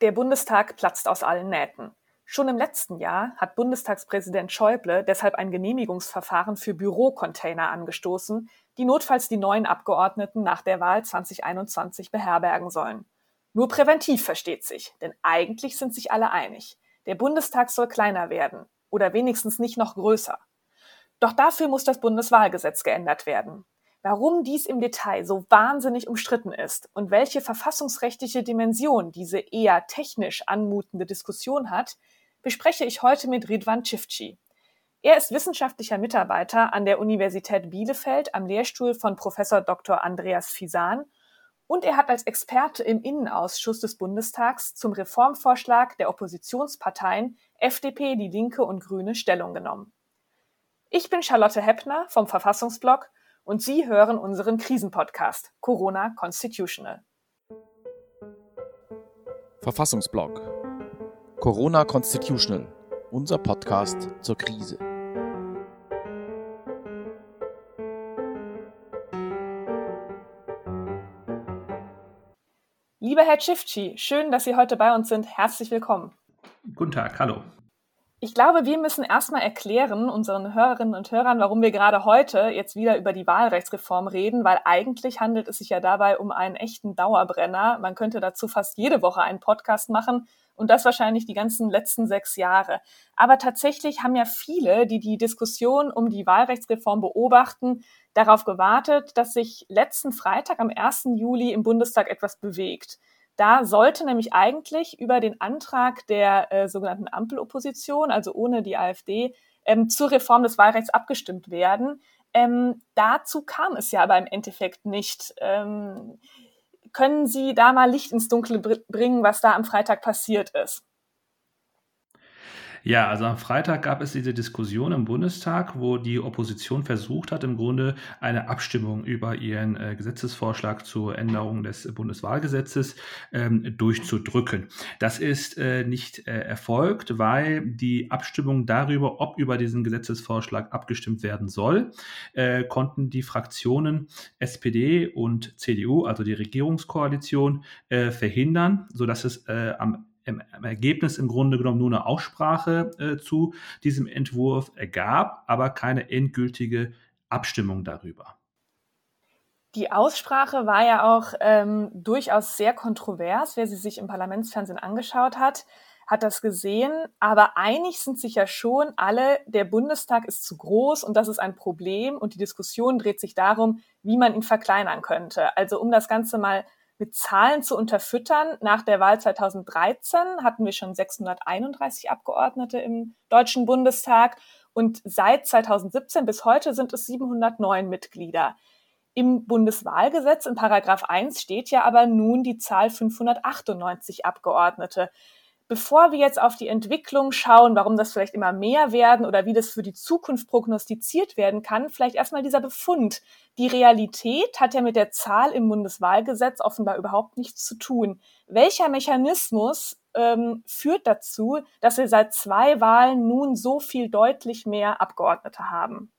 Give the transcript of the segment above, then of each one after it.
Der Bundestag platzt aus allen Nähten. Schon im letzten Jahr hat Bundestagspräsident Schäuble deshalb ein Genehmigungsverfahren für Bürocontainer angestoßen, die notfalls die neuen Abgeordneten nach der Wahl 2021 beherbergen sollen. Nur präventiv versteht sich, denn eigentlich sind sich alle einig. Der Bundestag soll kleiner werden oder wenigstens nicht noch größer. Doch dafür muss das Bundeswahlgesetz geändert werden. Warum dies im Detail so wahnsinnig umstritten ist und welche verfassungsrechtliche Dimension diese eher technisch anmutende Diskussion hat, bespreche ich heute mit Ridwan Çiftçi. Er ist wissenschaftlicher Mitarbeiter an der Universität Bielefeld am Lehrstuhl von Professor Dr. Andreas Fisan und er hat als Experte im Innenausschuss des Bundestags zum Reformvorschlag der Oppositionsparteien FDP, Die Linke und Grüne Stellung genommen. Ich bin Charlotte Heppner vom Verfassungsblog und Sie hören unseren Krisenpodcast Corona Constitutional. Verfassungsblog Corona Constitutional, unser Podcast zur Krise. Lieber Herr Çiftçi, schön, dass Sie heute bei uns sind. Herzlich willkommen. Guten Tag, hallo. Ich glaube, wir müssen erstmal erklären unseren Hörerinnen und Hörern, warum wir gerade heute jetzt wieder über die Wahlrechtsreform reden, weil eigentlich handelt es sich ja dabei um einen echten Dauerbrenner. Man könnte dazu fast jede Woche einen Podcast machen und das wahrscheinlich die ganzen letzten sechs Jahre. Aber tatsächlich haben ja viele, die die Diskussion um die Wahlrechtsreform beobachten, darauf gewartet, dass sich letzten Freitag am 1. Juli im Bundestag etwas bewegt. Da sollte nämlich eigentlich über den Antrag der äh, sogenannten Ampelopposition, also ohne die AfD, ähm, zur Reform des Wahlrechts abgestimmt werden. Ähm, dazu kam es ja aber im Endeffekt nicht. Ähm, können Sie da mal Licht ins Dunkle bringen, was da am Freitag passiert ist? Ja, also am Freitag gab es diese Diskussion im Bundestag, wo die Opposition versucht hat, im Grunde eine Abstimmung über ihren äh, Gesetzesvorschlag zur Änderung des Bundeswahlgesetzes ähm, durchzudrücken. Das ist äh, nicht äh, erfolgt, weil die Abstimmung darüber, ob über diesen Gesetzesvorschlag abgestimmt werden soll, äh, konnten die Fraktionen SPD und CDU, also die Regierungskoalition, äh, verhindern, sodass es äh, am im, Ergebnis im Grunde genommen nur eine Aussprache äh, zu diesem Entwurf ergab, aber keine endgültige Abstimmung darüber. Die Aussprache war ja auch ähm, durchaus sehr kontrovers. Wer sie sich im Parlamentsfernsehen angeschaut hat, hat das gesehen. Aber einig sind sich ja schon alle, der Bundestag ist zu groß und das ist ein Problem. Und die Diskussion dreht sich darum, wie man ihn verkleinern könnte. Also um das Ganze mal mit Zahlen zu unterfüttern. Nach der Wahl 2013 hatten wir schon 631 Abgeordnete im Deutschen Bundestag und seit 2017 bis heute sind es 709 Mitglieder. Im Bundeswahlgesetz in Paragraph 1 steht ja aber nun die Zahl 598 Abgeordnete. Bevor wir jetzt auf die Entwicklung schauen, warum das vielleicht immer mehr werden oder wie das für die Zukunft prognostiziert werden kann, vielleicht erstmal dieser Befund. Die Realität hat ja mit der Zahl im Bundeswahlgesetz offenbar überhaupt nichts zu tun. Welcher Mechanismus ähm, führt dazu, dass wir seit zwei Wahlen nun so viel deutlich mehr Abgeordnete haben?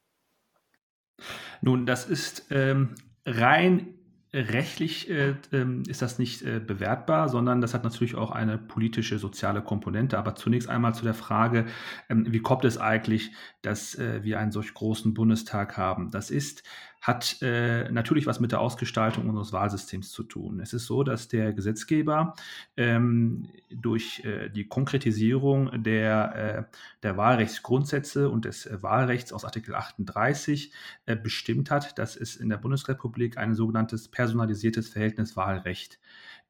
Nun, das ist ähm, rein rechtlich äh, ähm, ist das nicht äh, bewertbar, sondern das hat natürlich auch eine politische, soziale Komponente. Aber zunächst einmal zu der Frage, ähm, wie kommt es eigentlich, dass äh, wir einen solch großen Bundestag haben? Das ist hat äh, natürlich was mit der Ausgestaltung unseres Wahlsystems zu tun. Es ist so, dass der Gesetzgeber ähm, durch äh, die Konkretisierung der, äh, der Wahlrechtsgrundsätze und des Wahlrechts aus Artikel 38 äh, bestimmt hat, dass es in der Bundesrepublik ein sogenanntes personalisiertes Verhältnis Wahlrecht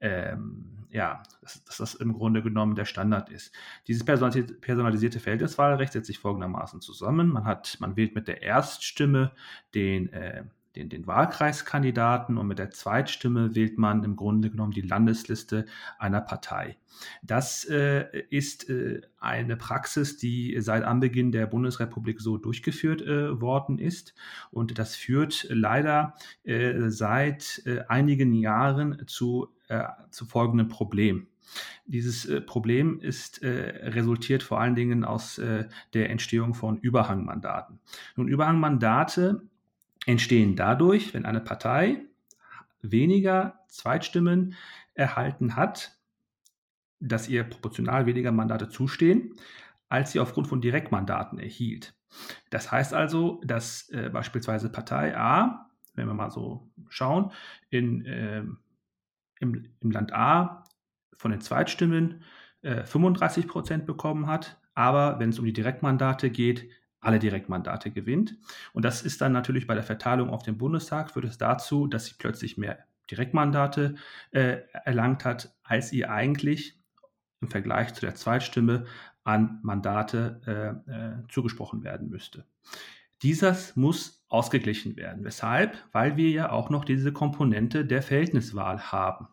ähm, ja, dass, dass, das im Grunde genommen der Standard ist. Dieses personalisierte, Verhältniswahlrecht setzt sich folgendermaßen zusammen. Man hat, man wählt mit der Erststimme den, äh, den, den Wahlkreiskandidaten und mit der Zweitstimme wählt man im Grunde genommen die Landesliste einer Partei. Das äh, ist äh, eine Praxis, die seit Anbeginn der Bundesrepublik so durchgeführt äh, worden ist. Und das führt leider äh, seit äh, einigen Jahren zu äh, zu folgendem Problem. Dieses Problem ist äh, resultiert vor allen Dingen aus äh, der Entstehung von Überhangmandaten. Nun, Überhangmandate entstehen dadurch, wenn eine Partei weniger Zweitstimmen erhalten hat, dass ihr proportional weniger Mandate zustehen, als sie aufgrund von Direktmandaten erhielt. Das heißt also, dass äh, beispielsweise Partei A, wenn wir mal so schauen, in, äh, im, im, Land A von den Zweitstimmen äh, 35 Prozent bekommen hat, aber wenn es um die Direktmandate geht, alle Direktmandate gewinnt. Und das ist dann natürlich bei der Verteilung auf den Bundestag, führt es dazu, dass sie plötzlich mehr Direktmandate äh, erlangt hat, als ihr eigentlich im Vergleich zu der Zweitstimme an Mandate äh, äh, zugesprochen werden müsste. Dieses muss ausgeglichen werden. Weshalb? Weil wir ja auch noch diese Komponente der Verhältniswahl haben.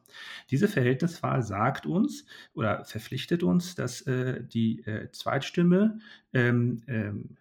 Diese Verhältniswahl sagt uns oder verpflichtet uns, dass äh, die äh, Zweitstimme ähm, ähm,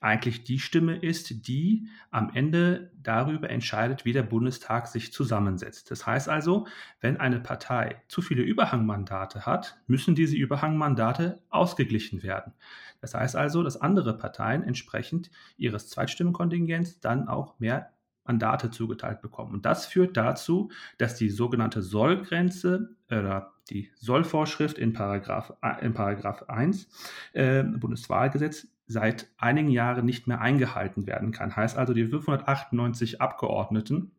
eigentlich die Stimme ist, die am Ende darüber entscheidet, wie der Bundestag sich zusammensetzt. Das heißt also, wenn eine Partei zu viele Überhangmandate hat, müssen diese Überhangmandate ausgeglichen werden. Das heißt also, dass andere Parteien entsprechend ihres Zweitstimmenkontingents dann auch mehr Mandate zugeteilt bekommen. Und das führt dazu, dass die sogenannte Sollgrenze oder die Sollvorschrift in Paragraph, in Paragraph 1 äh, Bundeswahlgesetz seit einigen Jahren nicht mehr eingehalten werden kann. Heißt also, die 598 Abgeordneten,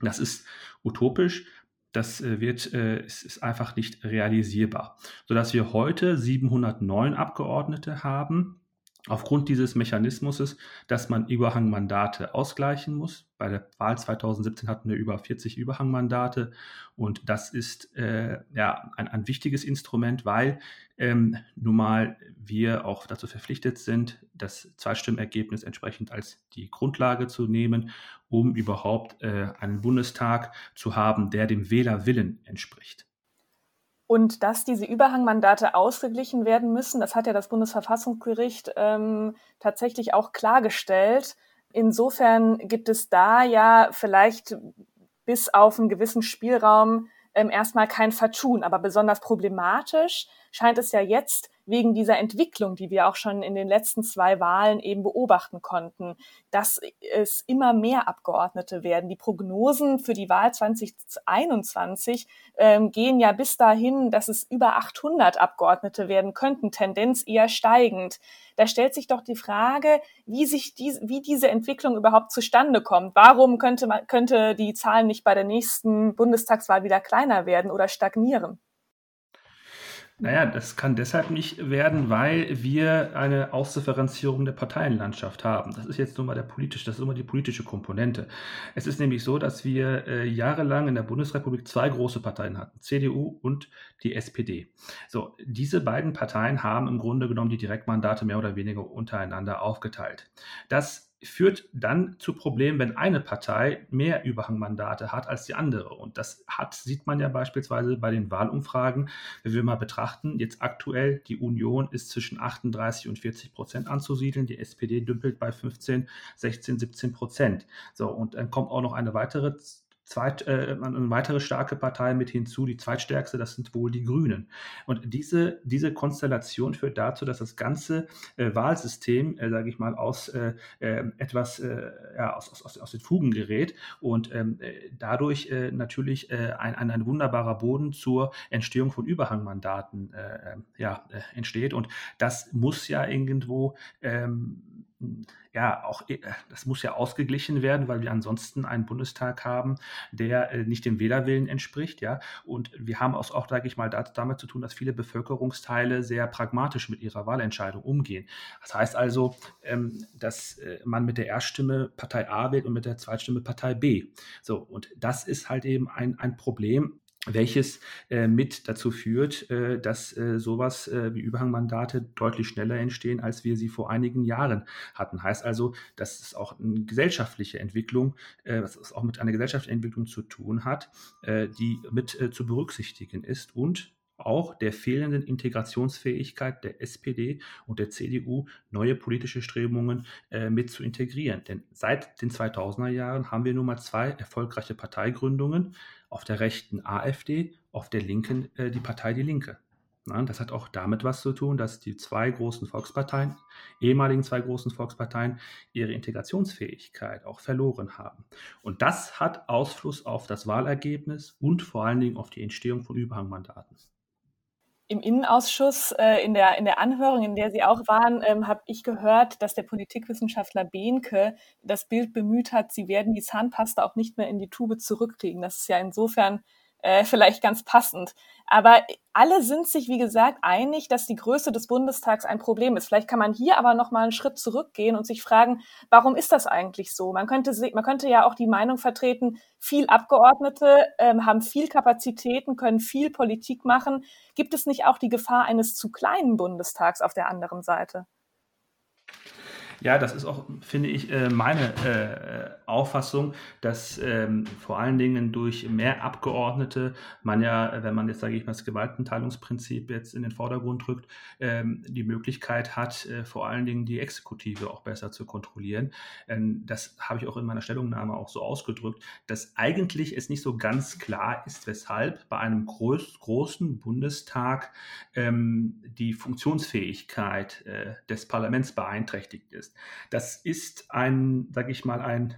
das ist utopisch, das äh, wird, äh, ist einfach nicht realisierbar, sodass wir heute 709 Abgeordnete haben, aufgrund dieses Mechanismus, dass man Überhangmandate ausgleichen muss. Bei der Wahl 2017 hatten wir über 40 Überhangmandate und das ist äh, ja ein, ein, wichtiges Instrument, weil ähm, nun mal wir auch dazu verpflichtet sind, das Zweitstimmergebnis entsprechend als die Grundlage zu nehmen, um überhaupt äh, einen Bundestag zu haben, der dem Wählerwillen entspricht. Und dass diese Überhangmandate ausgeglichen werden müssen, das hat ja das Bundesverfassungsgericht ähm, tatsächlich auch klargestellt. Insofern gibt es da ja vielleicht bis auf einen gewissen Spielraum ähm, erstmal kein Vertun. Aber besonders problematisch scheint es ja jetzt wegen dieser Entwicklung, die wir auch schon in den letzten zwei Wahlen eben beobachten konnten, dass es immer mehr Abgeordnete werden. Die Prognosen für die Wahl 2021 ähm, gehen ja bis dahin, dass es über 800 Abgeordnete werden könnten, Tendenz eher steigend. Da stellt sich doch die Frage, wie sich die, wie diese Entwicklung überhaupt zustande kommt. Warum könnte man, könnte die Zahl nicht bei der nächsten Bundestagswahl wieder kleiner werden oder stagnieren? Naja, das kann deshalb nicht werden, weil wir eine Ausdifferenzierung der Parteienlandschaft haben. Das ist jetzt nun mal der politische, das ist immer die politische Komponente. Es ist nämlich so, dass wir äh, jahrelang in der Bundesrepublik zwei große Parteien hatten, CDU und die SPD. So, diese beiden Parteien haben im Grunde genommen die Direktmandate mehr oder weniger untereinander aufgeteilt. Das führt dann zu Problemen, wenn eine Partei mehr Überhangmandate hat als die andere. Und das hat, sieht man ja beispielsweise bei den Wahlumfragen, wenn wir mal betrachten, jetzt aktuell die Union ist zwischen 38 und 40 Prozent anzusiedeln, die SPD dümpelt bei 15, 16, 17 Prozent. So, und dann kommt auch noch eine weitere zweit, äh, eine weitere starke Partei mit hinzu, die zweitstärkste, das sind wohl die Grünen. Und diese, diese Konstellation führt dazu, dass das ganze äh, Wahlsystem, äh, sage ich mal, aus äh, äh etwas äh, ja, aus, aus, aus den Fugen gerät und ähm, äh, dadurch natürlich ein, ein, ein wunderbarer Boden zur Entstehung von Überhangmandaten ja, entsteht. Und das muss ja irgendwo ähm, ja, auch äh, das muss ja ausgeglichen werden, weil wir ansonsten einen Bundestag haben, der äh, nicht dem Wählerwillen entspricht, ja. Und wir haben auch, auch sage ich mal, damit zu tun, dass viele Bevölkerungsteile sehr pragmatisch mit ihrer Wahlentscheidung umgehen. Das heißt also, ähm, dass äh, man mit der Erststimme Partei A wählt und mit der Zweitstimme Partei B. So, und das ist halt eben ein, ein Problem, welches äh, mit dazu führt, äh, dass äh, sowas äh, wie Überhangmandate deutlich schneller entstehen, als wir sie vor einigen Jahren hatten. Heißt also, dass es auch eine gesellschaftliche Entwicklung, äh, was es auch mit einer gesellschaftlichen Entwicklung zu tun hat, äh, die mit zu berücksichtigen ist und auch der fehlenden Integrationsfähigkeit der SPD und der CDU neue politische Strebungen äh, mit zu integrieren. Denn seit den 2000er Jahren haben wir nun mal zwei erfolgreiche Parteigründungen auf der rechten AfD, auf der linken äh, die Partei Die Linke. Na, das hat auch damit was zu tun, dass die zwei großen Volksparteien, ehemaligen zwei großen Volksparteien, ihre Integrationsfähigkeit auch verloren haben. Und das hat Ausfluss auf das Wahlergebnis und vor allen Dingen auf die Entstehung von Überhangmandaten. Im Innenausschuss äh, in, der, in der Anhörung, in der Sie auch waren, ähm, habe ich gehört, dass der Politikwissenschaftler Behnke das Bild bemüht hat, Sie werden die Zahnpasta auch nicht mehr in die Tube zurückkriegen. Das ist ja insofern äh, vielleicht ganz passend. Aber alle sind sich, wie gesagt, einig, dass die Größe des Bundestags ein Problem ist. Vielleicht kann man hier aber noch mal einen Schritt zurückgehen und sich fragen, warum ist das eigentlich so? Man könnte, man könnte ja auch die Meinung vertreten, viel Abgeordnete ähm, haben viel Kapazitäten, können viel Politik machen. Gibt es nicht auch die Gefahr eines zu kleinen Bundestags auf der anderen Seite? Ja, das ist auch, finde ich, äh, meine äh, Auffassung, dass ähm, vor allen Dingen durch mehr Abgeordnete man ja, wenn man jetzt, sage ich mal, das Gewaltenteilungsprinzip jetzt in den Vordergrund drückt, ähm, die Möglichkeit hat, äh, vor allen Dingen die Exekutive auch besser zu kontrollieren. Ähm, das habe ich auch in meiner Stellungnahme auch so ausgedrückt, dass eigentlich es nicht so ganz klar ist, weshalb bei einem groß, großen Bundestag die Funktionsfähigkeit des Parlaments beeinträchtigt ist ist. Das ist ein, sage ich mal, ein,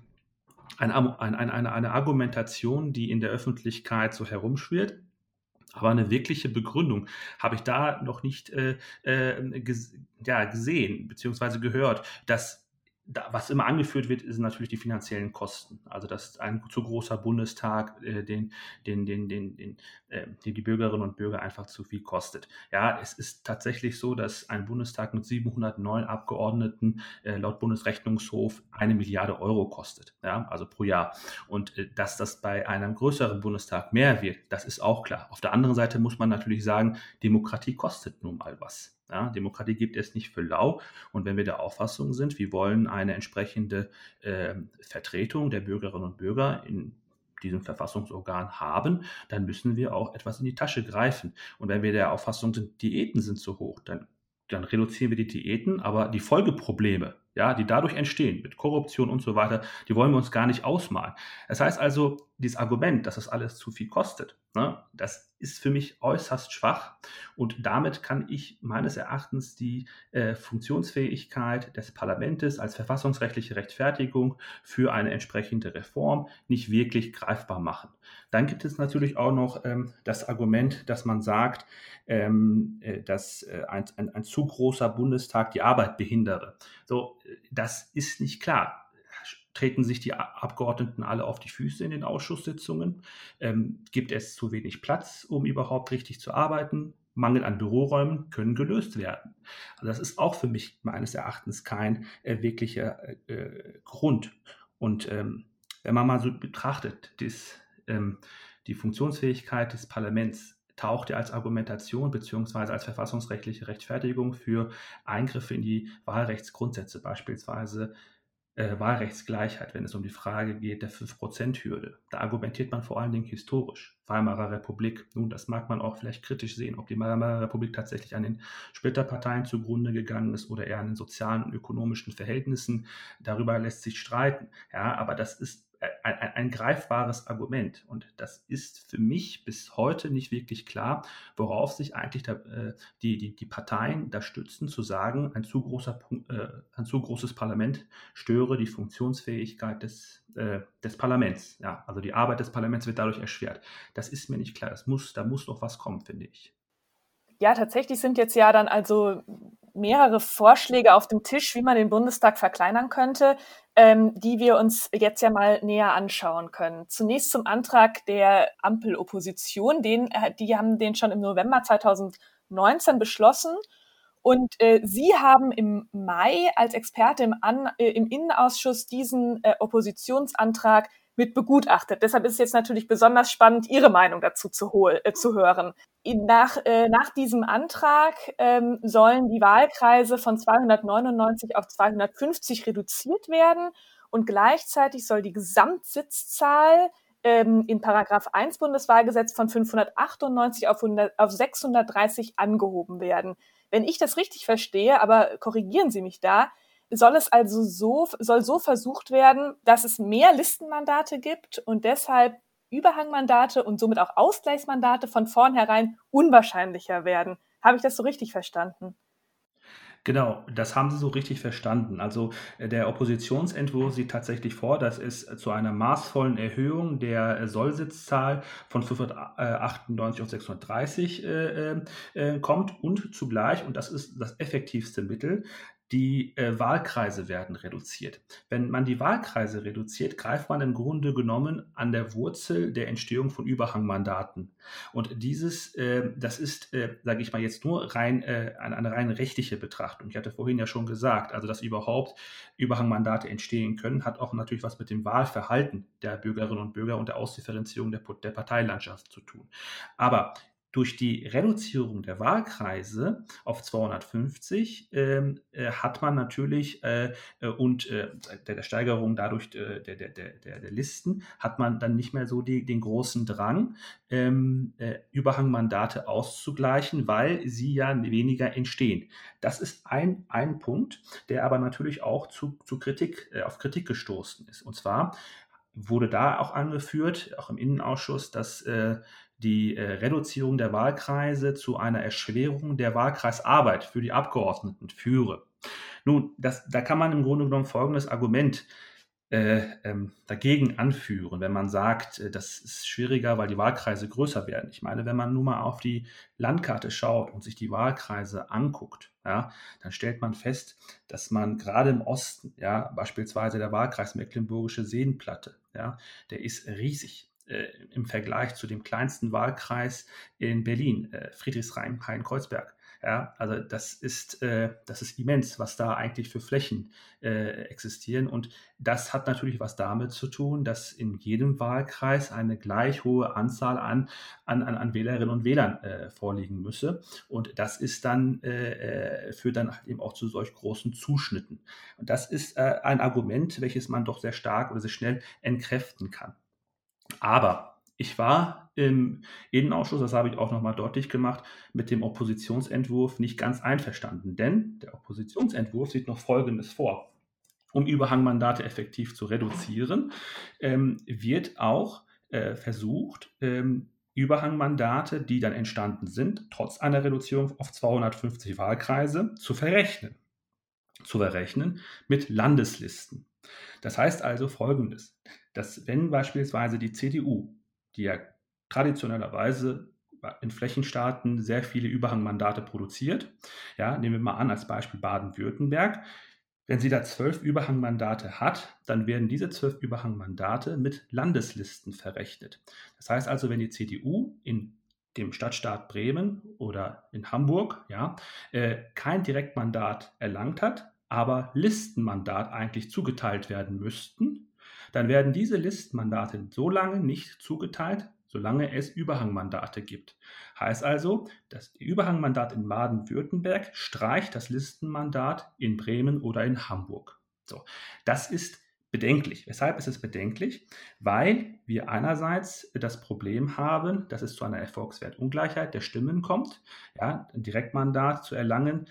ein, ein, eine, eine Argumentation, die in der Öffentlichkeit so herumschwirrt. Aber eine wirkliche Begründung habe ich da noch nicht äh, äh, ges ja, gesehen bzw. gehört, dass da, was immer angeführt wird, sind natürlich die finanziellen Kosten. Also dass ein zu großer Bundestag äh, den, den, den, den, den, äh, den die Bürgerinnen und Bürger einfach zu viel kostet. Ja, es ist tatsächlich so, dass ein Bundestag mit 709 Abgeordneten äh, laut Bundesrechnungshof eine Milliarde Euro kostet, ja, also pro Jahr. Und äh, dass das bei einem größeren Bundestag mehr wird, das ist auch klar. Auf der anderen Seite muss man natürlich sagen, Demokratie kostet nun mal was. Ja, Demokratie gibt es nicht für lau. Und wenn wir der Auffassung sind, wir wollen eine entsprechende äh, Vertretung der Bürgerinnen und Bürger in diesem Verfassungsorgan haben, dann müssen wir auch etwas in die Tasche greifen. Und wenn wir der Auffassung sind, Diäten sind zu hoch, dann, dann reduzieren wir die Diäten, aber die Folgeprobleme, ja, die dadurch entstehen, mit Korruption und so weiter, die wollen wir uns gar nicht ausmalen. Das heißt also, dieses Argument, dass das alles zu viel kostet, ne, das ist für mich äußerst schwach und damit kann ich meines Erachtens die äh, Funktionsfähigkeit des Parlaments als verfassungsrechtliche Rechtfertigung für eine entsprechende Reform nicht wirklich greifbar machen. Dann gibt es natürlich auch noch ähm, das Argument, dass man sagt, ähm, äh, dass äh, ein, ein, ein zu großer Bundestag die Arbeit behindere. So, das ist nicht klar treten sich die Abgeordneten alle auf die Füße in den Ausschusssitzungen? Ähm, gibt es zu wenig Platz, um überhaupt richtig zu arbeiten? Mangel an Büroräumen können gelöst werden. Also das ist auch für mich meines Erachtens kein äh, wirklicher äh, Grund. Und ähm, wenn man mal so betrachtet, dies, ähm, die Funktionsfähigkeit des Parlaments taucht ja als Argumentation bzw. als verfassungsrechtliche Rechtfertigung für Eingriffe in die Wahlrechtsgrundsätze, beispielsweise äh, Wahlrechtsgleichheit, wenn es um die Frage geht der 5%-Hürde. Da argumentiert man vor allen Dingen historisch. Weimarer Republik, nun, das mag man auch vielleicht kritisch sehen, ob die Weimarer Republik tatsächlich an den Splitterparteien zugrunde gegangen ist oder eher an den sozialen und ökonomischen Verhältnissen. Darüber lässt sich streiten. Ja, aber das ist ein, ein, ein, greifbares Argument. Und das ist für mich bis heute nicht wirklich klar, worauf sich eigentlich da, äh, die, die, die Parteien da stützen, zu sagen, ein zu, großer, äh, ein zu großes Parlament störe die Funktionsfähigkeit des, äh, des Parlaments. Ja, also die Arbeit des Parlaments wird dadurch erschwert. Das ist mir nicht klar. Das muss, da muss doch was kommen, finde ich. Ja, tatsächlich sind jetzt ja dann also mehrere Vorschläge auf dem Tisch, wie man den Bundestag verkleinern könnte, ähm, die wir uns jetzt ja mal näher anschauen können. Zunächst zum Antrag der Ampelopposition. Den, äh, die haben den schon im November 2019 beschlossen. Und äh, Sie haben im Mai als Experte im, An äh, im Innenausschuss diesen äh, Oppositionsantrag mit begutachtet. Deshalb ist es jetzt natürlich besonders spannend, Ihre Meinung dazu zu, äh, zu hören. Nach, äh, nach diesem Antrag ähm, sollen die Wahlkreise von 299 auf 250 reduziert werden und gleichzeitig soll die Gesamtsitzzahl ähm, in Paragraph 1 Bundeswahlgesetz von 598 auf, 100, auf 630 angehoben werden. Wenn ich das richtig verstehe, aber korrigieren Sie mich da, soll es also so, soll so versucht werden, dass es mehr Listenmandate gibt und deshalb Überhangmandate und somit auch Ausgleichsmandate von vornherein unwahrscheinlicher werden. Habe ich das so richtig verstanden? Genau, das haben Sie so richtig verstanden. Also äh, der Oppositionsentwurf sieht tatsächlich vor, dass es zu einer maßvollen Erhöhung der Sollsitzzahl von 598 auf 630 äh, äh, kommt und zugleich, und das ist das effektivste Mittel, die äh, Wahlkreise werden reduziert. Wenn man die Wahlkreise reduziert, greift man im Grunde genommen an der Wurzel der Entstehung von Überhangmandaten. Und dieses, äh, das ist, äh, sage ich mal jetzt nur rein äh, eine, eine rein rechtliche Betrachtung. Ich hatte vorhin ja schon gesagt, also dass überhaupt Überhangmandate entstehen können, hat auch natürlich was mit dem Wahlverhalten der Bürgerinnen und Bürger und der Ausdifferenzierung der, der Parteilandschaft zu tun. Aber durch die Reduzierung der Wahlkreise auf 250 ähm, äh, hat man natürlich äh, äh, und äh, der, der, Steigerung dadurch äh, der, der, der, der, Listen hat man dann nicht mehr so die, den großen Drang, ähm, äh, Überhangmandate auszugleichen, weil sie ja weniger entstehen. Das ist ein, ein Punkt, der aber natürlich auch zu, zu Kritik, auf Kritik gestoßen ist. Und zwar wurde da auch angeführt, auch im Innenausschuss, dass die äh, Reduzierung der Wahlkreise zu einer Erschwerung der Wahlkreisarbeit für die Abgeordneten führe. Nun, das, da kann man im Grunde genommen folgendes Argument äh, ähm, dagegen anführen, wenn man sagt, äh, das ist schwieriger, weil die Wahlkreise größer werden. Ich meine, wenn man nun mal auf die Landkarte schaut und sich die Wahlkreise anguckt, ja, dann stellt man fest, dass man gerade im Osten, ja, beispielsweise der Wahlkreis Mecklenburgische Seenplatte, ja, der ist riesig äh, im Vergleich zu dem kleinsten Wahlkreis in Berlin, äh, Friedrichshain-Kreuzberg. Ja, also das ist, äh, das ist immens, was da eigentlich für Flächen äh, existieren. Und das hat natürlich was damit zu tun, dass in jedem Wahlkreis eine gleich hohe Anzahl an, an, an Wählerinnen und Wählern äh, vorliegen müsse. Und das ist dann, äh, äh, führt dann halt eben auch zu solch großen Zuschnitten. Und das ist äh, ein Argument, welches man doch sehr stark oder sehr schnell entkräften kann. Aber ich war im Innenausschuss, das habe ich auch nochmal deutlich gemacht, mit dem Oppositionsentwurf nicht ganz einverstanden. Denn der Oppositionsentwurf sieht noch Folgendes vor. Um Überhangmandate effektiv zu reduzieren, ähm, wird auch äh, versucht, ähm, Überhangmandate, die dann entstanden sind, trotz einer Reduzierung auf 250 Wahlkreise, zu verrechnen. Zu verrechnen mit Landeslisten. Das heißt also Folgendes dass wenn beispielsweise die CDU, die ja traditionellerweise in Flächenstaaten sehr viele Überhangmandate produziert, ja, nehmen wir mal an als Beispiel Baden-Württemberg, wenn sie da zwölf Überhangmandate hat, dann werden diese zwölf Überhangmandate mit Landeslisten verrechnet. Das heißt also, wenn die CDU in dem Stadtstaat Bremen oder in Hamburg ja, äh, kein Direktmandat erlangt hat, aber Listenmandat eigentlich zugeteilt werden müssten, dann werden diese Listenmandate so lange nicht zugeteilt, solange es Überhangmandate gibt. Heißt also, das Überhangmandat in Baden-Württemberg streicht das Listenmandat in Bremen oder in Hamburg. So, das ist bedenklich. Weshalb ist es bedenklich? Weil wir einerseits das Problem haben, dass es zu einer Erfolgswertungleichheit der Stimmen kommt. Ja, ein Direktmandat zu erlangen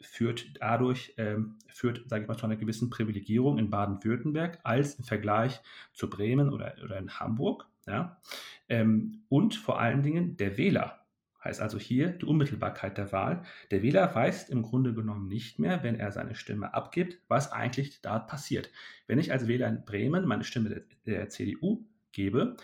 führt dadurch, ähm, führt, sage ich mal, zu einer gewissen Privilegierung in Baden-Württemberg als im Vergleich zu Bremen oder, oder in Hamburg. Ja? Ähm, und vor allen Dingen der Wähler heißt also hier die Unmittelbarkeit der Wahl. Der Wähler weiß im Grunde genommen nicht mehr, wenn er seine Stimme abgibt, was eigentlich da passiert. Wenn ich als Wähler in Bremen meine Stimme der, der CDU gebe,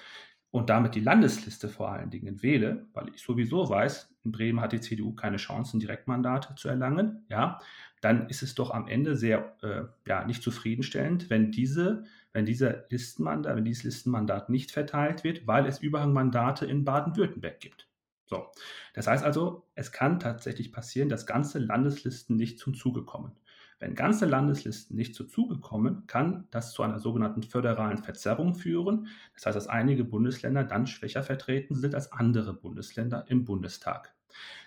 und damit die Landesliste vor allen Dingen wähle, weil ich sowieso weiß, in Bremen hat die CDU keine Chancen, Direktmandate zu erlangen, ja, dann ist es doch am Ende sehr äh, ja, nicht zufriedenstellend, wenn diese, wenn dieser Listenmandat, wenn dieses Listenmandat nicht verteilt wird, weil es Überhangmandate in Baden-Württemberg gibt. So, das heißt also, es kann tatsächlich passieren, dass ganze Landeslisten nicht zum Zuge kommen. Wenn ganze Landeslisten nicht zu Zuge kommen, kann das zu einer sogenannten föderalen Verzerrung führen. Das heißt, dass einige Bundesländer dann schwächer vertreten sind als andere Bundesländer im Bundestag.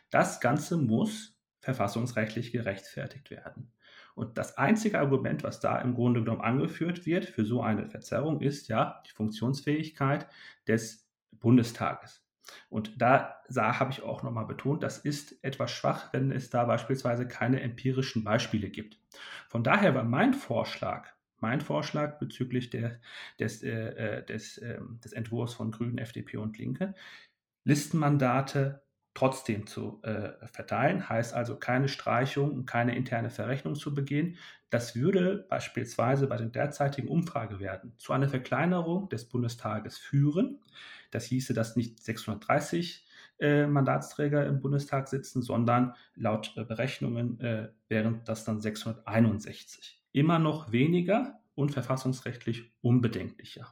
Das Ganze muss verfassungsrechtlich gerechtfertigt werden. Und das einzige Argument, was da im Grunde genommen angeführt wird für so eine Verzerrung, ist ja die Funktionsfähigkeit des Bundestages. Und da, da habe ich auch nochmal betont, das ist etwas schwach, wenn es da beispielsweise keine empirischen Beispiele gibt. Von daher war mein Vorschlag, mein Vorschlag bezüglich der, des, äh, äh des, äh, des Entwurfs von Grünen, FDP und Linke, Listenmandate trotzdem zu äh, verteilen, heißt also keine Streichung und keine interne Verrechnung zu begehen. Das würde beispielsweise bei den derzeitigen Umfragewerten zu einer Verkleinerung des Bundestages führen. Das hieße, dass nicht 630 äh, Mandatsträger im Bundestag sitzen, sondern laut äh, Berechnungen äh, wären das dann 661. Immer noch weniger und verfassungsrechtlich unbedenklicher.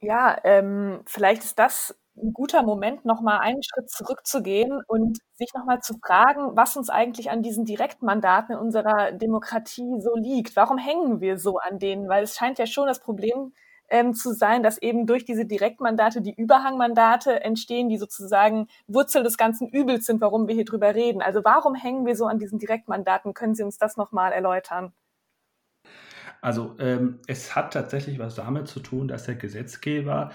Ja, ähm, vielleicht ist das ein guter Moment, noch mal einen Schritt zurückzugehen und sich noch mal zu fragen, was uns eigentlich an diesen Direktmandaten in unserer Demokratie so liegt. Warum hängen wir so an denen? Weil es scheint ja schon das Problem ähm, zu sein, dass eben durch diese Direktmandate die Überhangmandate entstehen, die sozusagen Wurzel des ganzen Übels sind, warum wir hier drüber reden. Also warum hängen wir so an diesen Direktmandaten? Können Sie uns das noch mal erläutern? Also ähm, es hat tatsächlich was damit zu tun, dass der Gesetzgeber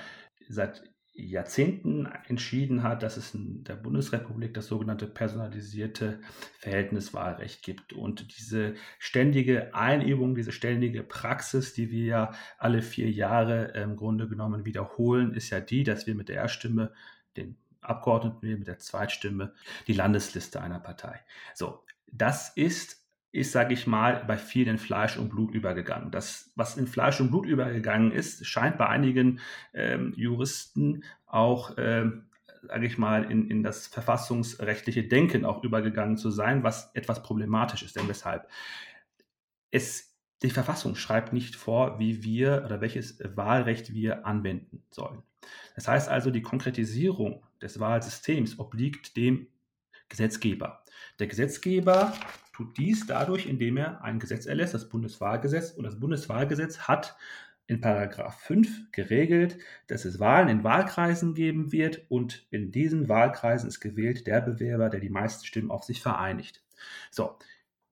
seit Jahrzehnten entschieden hat, dass es in der Bundesrepublik das sogenannte personalisierte Verhältniswahlrecht gibt. Und diese ständige Einübung, diese ständige Praxis, die wir ja alle vier Jahre im Grunde genommen wiederholen, ist ja die, dass wir mit der Erststimme den Abgeordneten wählen, mit der Zweitstimme die Landesliste einer Partei. So, das ist ist, sage ich mal, bei vielen in Fleisch und Blut übergegangen. Das, was in Fleisch und Blut übergegangen ist, scheint bei einigen ähm, Juristen auch, ähm, sage ich mal, in, in das verfassungsrechtliche Denken auch übergegangen zu sein, was etwas problematisch ist. Denn weshalb? Es, die Verfassung schreibt nicht vor, wie wir oder welches Wahlrecht wir anwenden sollen. Das heißt also, die Konkretisierung des Wahlsystems obliegt dem Gesetzgeber. Der Gesetzgeber tut dies dadurch, indem er ein Gesetz erlässt, das Bundeswahlgesetz. Und das Bundeswahlgesetz hat in Paragraph 5 geregelt, dass es Wahlen in Wahlkreisen geben wird und in diesen Wahlkreisen ist gewählt der Bewerber, der die meisten Stimmen auf sich vereinigt. So,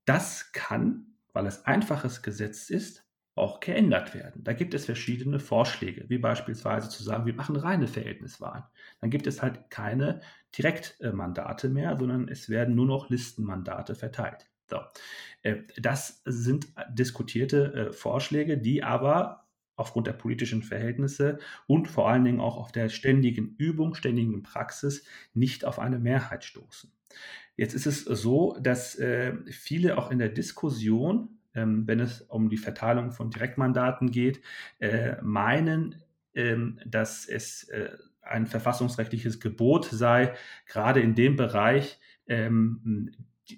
das kann, weil es einfaches Gesetz ist, auch geändert werden. Da gibt es verschiedene Vorschläge, wie beispielsweise zu sagen, wir machen reine Verhältniswahlen. Dann gibt es halt keine Direktmandate mehr, sondern es werden nur noch Listenmandate verteilt. So. Äh, das sind diskutierte äh, Vorschläge, die aber aufgrund der politischen Verhältnisse und vor allen Dingen auch auf der ständigen Übung, ständigen Praxis nicht auf eine Mehrheit stoßen. Jetzt ist es so, dass äh, viele auch in der Diskussion ähm, wenn es um die Verteilung von Direktmandaten geht, äh, meinen, ähm, dass es äh, ein verfassungsrechtliches Gebot sei, gerade in dem Bereich ähm,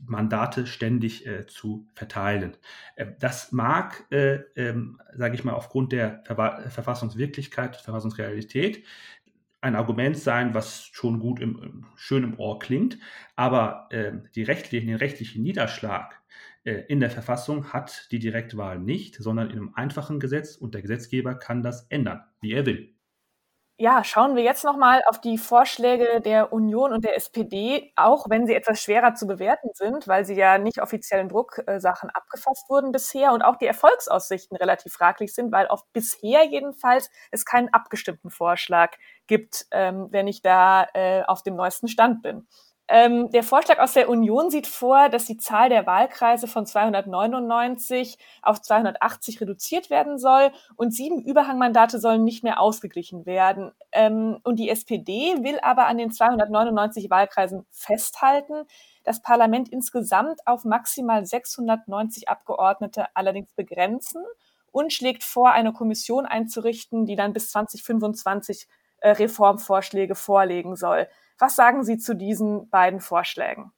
Mandate ständig äh, zu verteilen. Äh, das mag, äh, ähm, sage ich mal, aufgrund der Ver Verfassungswirklichkeit, Verfassungsrealität ein Argument sein, was schon gut im, schön im Ohr klingt, aber äh, die rechtlichen, den rechtlichen Niederschlag äh, in der Verfassung hat die Direktwahl nicht, sondern in einem einfachen Gesetz und der Gesetzgeber kann das ändern, wie er will. Ja, schauen wir jetzt nochmal auf die Vorschläge der Union und der SPD, auch wenn sie etwas schwerer zu bewerten sind, weil sie ja nicht offiziellen Drucksachen äh, abgefasst wurden bisher und auch die Erfolgsaussichten relativ fraglich sind, weil auch bisher jedenfalls es keinen abgestimmten Vorschlag gibt, ähm, wenn ich da äh, auf dem neuesten Stand bin. Ähm, der Vorschlag aus der Union sieht vor, dass die Zahl der Wahlkreise von 299 auf 280 reduziert werden soll und sieben Überhangmandate sollen nicht mehr ausgeglichen werden. Ähm, und die SPD will aber an den 299 Wahlkreisen festhalten, das Parlament insgesamt auf maximal 690 Abgeordnete allerdings begrenzen und schlägt vor, eine Kommission einzurichten, die dann bis 2025 äh, Reformvorschläge vorlegen soll. Was sagen Sie zu diesen beiden Vorschlägen?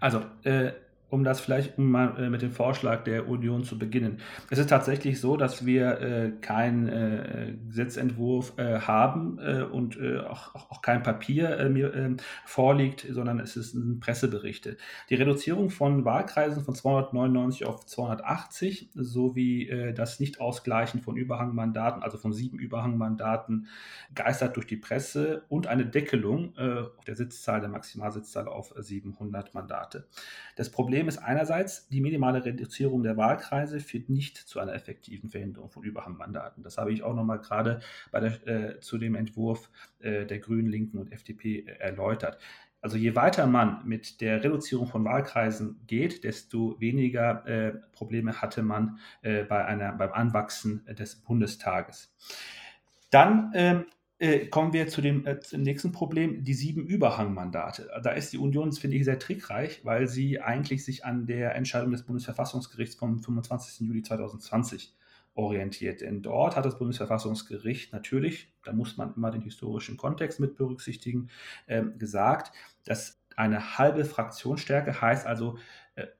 Also, äh, um das vielleicht mal äh, mit dem Vorschlag der Union zu beginnen. Es ist tatsächlich so, dass wir äh, keinen äh, Gesetzentwurf äh, haben äh, und äh, auch, auch, kein Papier mir ähm, vorliegt, sondern es ein Presseberichte. Die Reduzierung von Wahlkreisen von 299 auf 280 sowie das Nichtausgleichen von Überhangmandaten, also von sieben Überhangmandaten, geistert durch die Presse und eine Deckelung der Sitzzahl, der Maximalsitzzahl auf 700 Mandate. Das Problem Problem ist einerseits, die minimale Reduzierung der Wahlkreise führt nicht zu einer effektiven Verhinderung von Überhangmandaten. Das habe ich auch nochmal gerade äh, zu dem Entwurf äh, der Grünen, Linken und FDP äh, erläutert. Also je weiter man mit der Reduzierung von Wahlkreisen geht, desto weniger äh, Probleme hatte man äh, bei einer, beim Anwachsen des Bundestages. Dann ähm, äh, kommen wir zu dem, äh, zum nächsten Problem, die sieben Überhangmandate. Da ist die Union, finde ich, sehr trickreich, weil sie eigentlich sich an der Entscheidung des Bundesverfassungsgerichts vom 25. Juli 2020 orientiert. Denn dort hat das Bundesverfassungsgericht natürlich, da muss man immer den historischen Kontext mit berücksichtigen, äh, gesagt, dass eine halbe Fraktionsstärke heißt also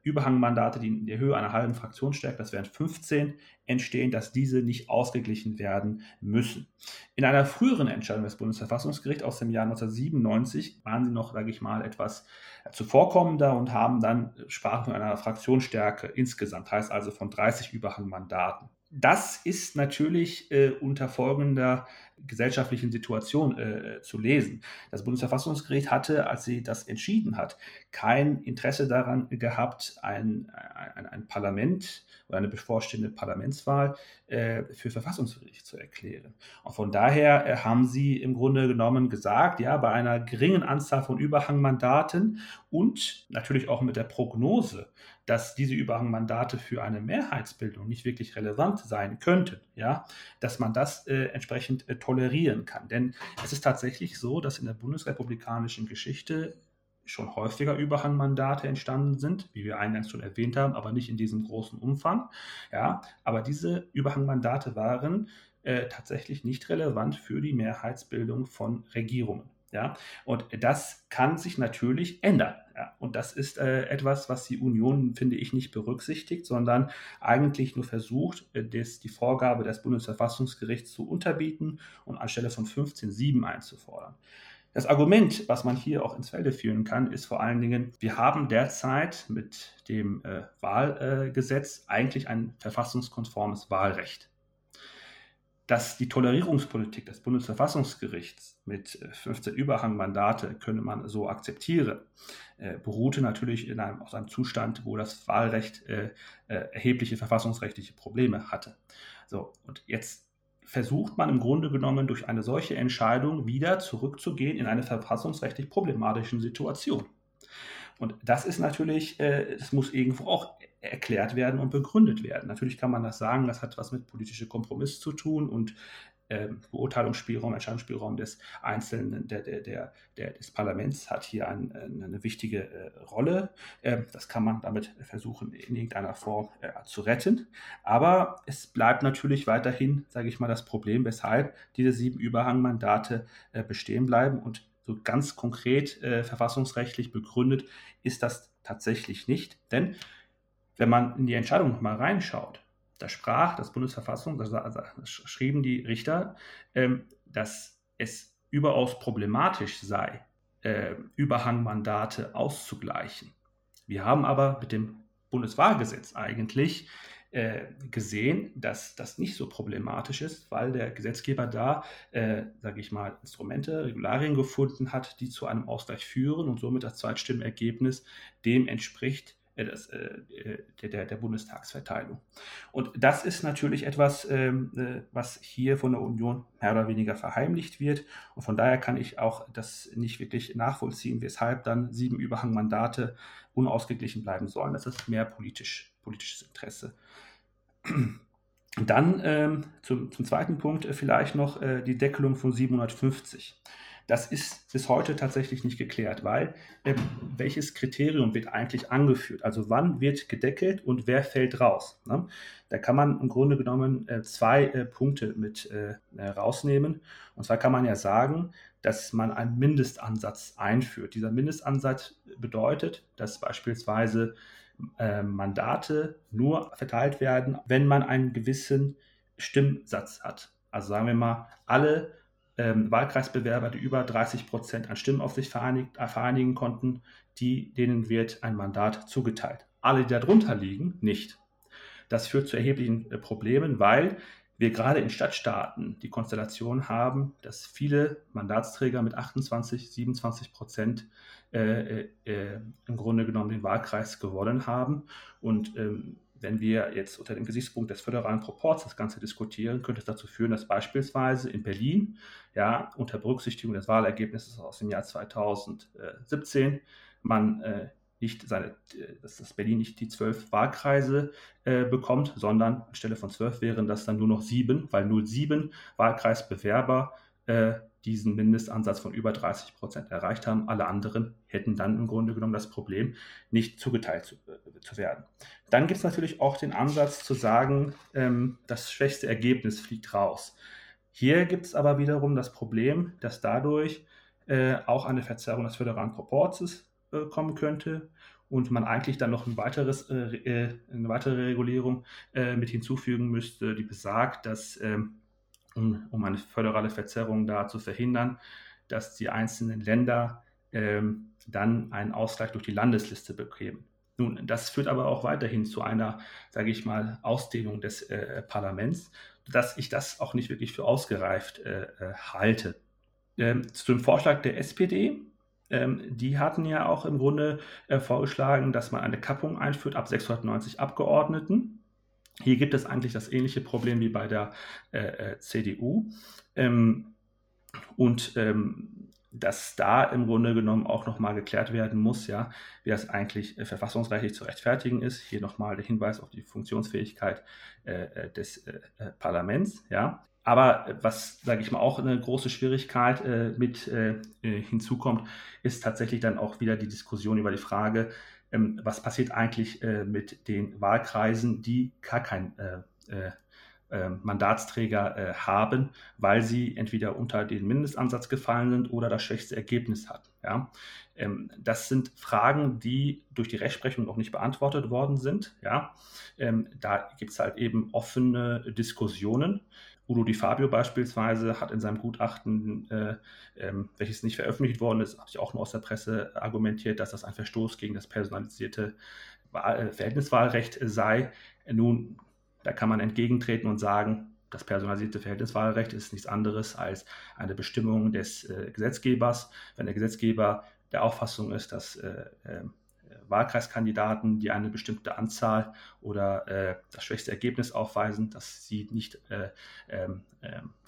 Überhangmandate, die in der Höhe einer halben Fraktionsstärke, das wären 15, entstehen, dass diese nicht ausgeglichen werden müssen. In einer früheren Entscheidung des Bundesverfassungsgerichts aus dem Jahr 1997 waren sie noch, sage ich mal, etwas zuvorkommender und haben dann sprachen von einer Fraktionsstärke insgesamt, heißt also von 30 Überhangmandaten. Das ist natürlich äh, unter folgender gesellschaftlichen Situation äh, zu lesen. Das Bundesverfassungsgericht hatte, als sie das entschieden hat, kein Interesse daran gehabt, ein, ein, ein Parlament oder eine bevorstehende Parlamentswahl äh, für verfassungswidrig zu erklären. Und von daher äh, haben sie im Grunde genommen gesagt, ja, bei einer geringen Anzahl von Überhangmandaten und natürlich auch mit der Prognose, dass diese Überhangmandate für eine Mehrheitsbildung nicht wirklich relevant sein könnten, ja, dass man das äh, entsprechend äh, tolerieren kann. Denn es ist tatsächlich so, dass in der bundesrepublikanischen Geschichte schon häufiger Überhangmandate entstanden sind, wie wir eingangs schon erwähnt haben, aber nicht in diesem großen Umfang. Ja, aber diese Überhangmandate waren äh, tatsächlich nicht relevant für die Mehrheitsbildung von Regierungen. Ja, und das kann sich natürlich ändern. Ja, und das ist äh, etwas, was die Union, finde ich, nicht berücksichtigt, sondern eigentlich nur versucht, äh, das, die Vorgabe des Bundesverfassungsgerichts zu unterbieten und anstelle von 15.7 einzufordern. Das Argument, was man hier auch ins Felde führen kann, ist vor allen Dingen, wir haben derzeit mit dem äh, Wahlgesetz eigentlich ein verfassungskonformes Wahlrecht dass die Tolerierungspolitik des Bundesverfassungsgerichts mit 15 äh, Überhangmandate könne man so akzeptieren, äh, beruhte natürlich in einem, aus einem Zustand, wo das Wahlrecht äh, äh, erhebliche verfassungsrechtliche Probleme hatte. So, und jetzt versucht man im Grunde genommen durch eine solche Entscheidung wieder zurückzugehen in eine verfassungsrechtlich problematische Situation. Und das ist natürlich, äh, das muss irgendwo auch erklärt werden und begründet werden. Natürlich kann man das sagen, das hat was mit politischem Kompromiss zu tun und ähm, Beurteilungsspielraum, Entscheidungsspielraum des Einzelnen, der, der, der, der, des Parlaments hat hier ein, eine wichtige äh, Rolle. Ähm, das kann man damit versuchen, in irgendeiner Form äh, zu retten. Aber es bleibt natürlich weiterhin, sage ich mal, das Problem, weshalb diese sieben Überhangmandate äh, bestehen bleiben. Und so ganz konkret äh, verfassungsrechtlich begründet ist das tatsächlich nicht. Denn wenn man in die Entscheidung nochmal reinschaut, da sprach das Bundesverfassung, da schrieben die Richter, ähm, dass es überaus problematisch sei, äh, Überhangmandate auszugleichen. Wir haben aber mit dem Bundeswahlgesetz eigentlich äh, gesehen, dass das nicht so problematisch ist, weil der Gesetzgeber da, äh, sage ich mal, Instrumente, Regularien gefunden hat, die zu einem Ausgleich führen und somit das Zweitstimmenergebnis dem entspricht, das, äh, der, der, Bundestagsverteilung. Und das ist natürlich etwas, ähm, äh, was hier von der Union mehr oder weniger verheimlicht wird. Und von daher kann ich auch das nicht wirklich nachvollziehen, weshalb dann sieben Überhangmandate unausgeglichen bleiben sollen. Das ist mehr politisch, politisches Interesse. Dann ähm, zum, zum, zweiten Punkt vielleicht noch äh, die Deckelung von 750. Das ist bis heute tatsächlich nicht geklärt, weil äh, welches Kriterium wird eigentlich angeführt? Also wann wird gedeckelt und wer fällt raus? Ne? Da kann man im Grunde genommen äh, zwei äh, Punkte mit äh, äh, rausnehmen. Und zwar kann man ja sagen, dass man einen Mindestansatz einführt. Dieser Mindestansatz bedeutet, dass beispielsweise äh, Mandate nur verteilt werden, wenn man einen gewissen Stimmsatz hat. Also sagen wir mal, alle ähm, Wahlkreisbewerber, die über 30 Prozent an Stimmen auf sich vereinigt, äh, vereinigen konnten, die, denen wird ein Mandat zugeteilt. Alle, die darunter liegen, nicht. Das führt zu erheblichen äh, Problemen, weil wir gerade in Stadtstaaten die Konstellation haben, dass viele Mandatsträger mit 28, 27 Prozent äh, äh, äh, im Grunde genommen den Wahlkreis gewonnen haben. Und ähm, wenn wir jetzt unter dem Gesichtspunkt des föderalen Proports das Ganze diskutieren, könnte es dazu führen, dass beispielsweise in Berlin, ja, unter Berücksichtigung des Wahlergebnisses aus dem Jahr 2017, man äh, nicht seine, dass das Berlin nicht die zwölf Wahlkreise äh, bekommt, sondern anstelle von zwölf wären das dann nur noch sieben, weil nur sieben Wahlkreisbewerber äh, diesen Mindestansatz von über 30 Prozent erreicht haben. Alle anderen hätten dann im Grunde genommen das Problem, nicht zugeteilt zu, äh, zu werden. Dann gibt es natürlich auch den Ansatz zu sagen, ähm, das schwächste Ergebnis fliegt raus. Hier gibt es aber wiederum das Problem, dass dadurch äh, auch eine Verzerrung des föderalen Proports äh, kommen könnte und man eigentlich dann noch ein weiteres, äh, äh eine weitere Regulierung äh, mit hinzufügen müsste, die besagt, dass ähm, um, um eine föderale Verzerrung da zu verhindern, dass die einzelnen Länder ähm, dann einen Ausgleich durch die Landesliste bekämen. Nun, das führt aber auch weiterhin zu einer, sage ich mal, Ausdehnung des äh, Parlaments, dass ich das auch nicht wirklich für ausgereift äh, äh halte. Ähm, zu dem Vorschlag der SPD, ähm, die hatten ja auch im Grunde äh, vorgeschlagen, dass man eine Kappung einführt ab 690 Abgeordneten. Hier gibt es eigentlich das ähnliche Problem wie bei der äh, äh CDU. Ähm, und ähm, dass da im Grunde genommen auch nochmal geklärt werden muss, ja, wie das eigentlich äh, verfassungsrechtlich zu rechtfertigen ist. Hier nochmal der Hinweis auf die Funktionsfähigkeit äh, äh des äh, Parlaments, ja. Aber was, sage ich mal, auch eine große Schwierigkeit mit hinzukommt, ist tatsächlich dann auch wieder die Diskussion über die Frage, ähm, was passiert eigentlich äh, mit den Wahlkreisen, die gar kein äh, äh, ähm, Mandatsträger äh, haben, weil sie entweder unter den Mindestansatz gefallen sind oder das schwächste Ergebnis hatten. Ja? Ähm, das sind Fragen, die durch die Rechtsprechung noch nicht beantwortet worden sind. Ja? Ähm, da gibt es halt eben offene Diskussionen. Udo Di Fabio beispielsweise hat in seinem Gutachten, äh, ähm, welches nicht veröffentlicht worden ist, habe ich auch nur aus der Presse argumentiert, dass das ein Verstoß gegen das personalisierte Wahl, äh, Verhältniswahlrecht sei. Nun, da kann man entgegentreten und sagen, das personalisierte Verhältniswahlrecht ist nichts anderes als eine Bestimmung des äh, Gesetzgebers. Wenn der Gesetzgeber der Auffassung ist, dass äh, ähm, Wahlkreiskandidaten, die eine bestimmte Anzahl oder äh, das schwächste Ergebnis aufweisen, dass sie nicht äh, äh,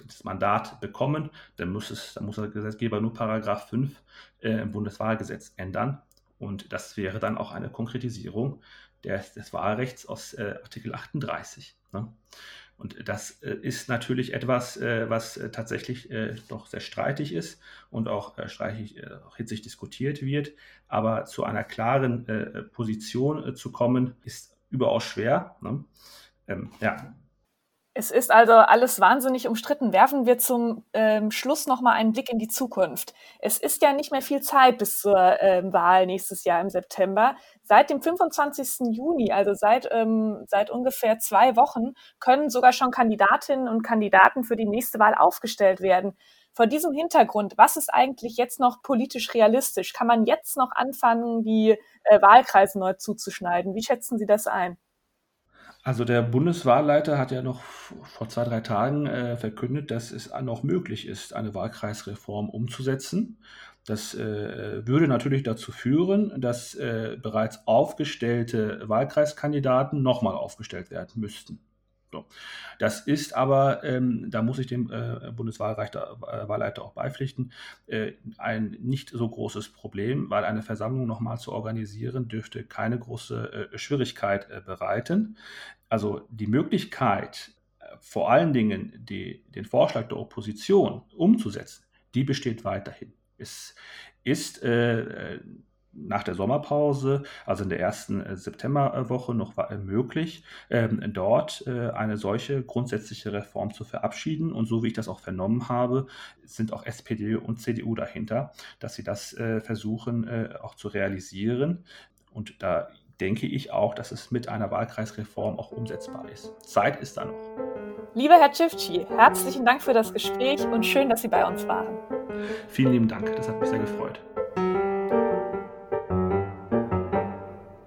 das Mandat bekommen, dann muss, es, dann muss der Gesetzgeber nur Paragraph 5 äh, im Bundeswahlgesetz ändern. Und das wäre dann auch eine Konkretisierung des, des Wahlrechts aus äh, Artikel 38. Ne? Und das äh, ist natürlich etwas, äh, was äh, tatsächlich doch sehr streitig ist und auch streitig, auch hitzig diskutiert wird. Aber zu einer klaren Position zu kommen, ist überaus schwer. Ne? Ähm, ja, es ist also alles wahnsinnig umstritten. Werfen wir zum ähm, Schluss noch mal einen Blick in die Zukunft. Es ist ja nicht mehr viel Zeit bis zur ähm, Wahl nächstes Jahr im September. Seit dem 25. Juni, also seit, ähm, seit ungefähr zwei Wochen, können sogar schon Kandidatinnen und Kandidaten für die nächste Wahl aufgestellt werden. Vor diesem Hintergrund, was ist eigentlich jetzt noch politisch realistisch? Kann man jetzt noch anfangen, die äh, Wahlkreise neu zuzuschneiden? Wie schätzen Sie das ein? Also der Bundeswahlleiter hat ja noch vor zwei, drei Tagen äh, verkündet, dass es noch möglich ist, eine Wahlkreisreform umzusetzen. Das äh, würde natürlich dazu führen, dass äh, bereits aufgestellte Wahlkreiskandidaten nochmal aufgestellt werden müssten. So. Das ist aber, ähm, da muss ich dem äh, Bundeswahlleiter äh, auch beipflichten, äh, ein nicht so großes Problem, weil eine Versammlung nochmal zu organisieren dürfte keine große äh, Schwierigkeit äh, bereiten. Also die Möglichkeit, äh, vor allen Dingen die, den Vorschlag der Opposition umzusetzen, die besteht weiterhin. Es ist nach der Sommerpause, also in der ersten äh, Septemberwoche, noch möglich, ähm, dort äh, eine solche grundsätzliche Reform zu verabschieden. Und so wie ich das auch vernommen habe, sind auch SPD und CDU dahinter, dass sie das äh, versuchen auch zu realisieren. Und da denke ich auch, dass es mit einer Wahlkreisreform auch umsetzbar ist. Zeit ist da noch. Lieber Herr Cifci, herzlichen Dank für das Gespräch und schön, dass Sie bei uns waren. Vielen lieben Dank, das hat mich sehr gefreut.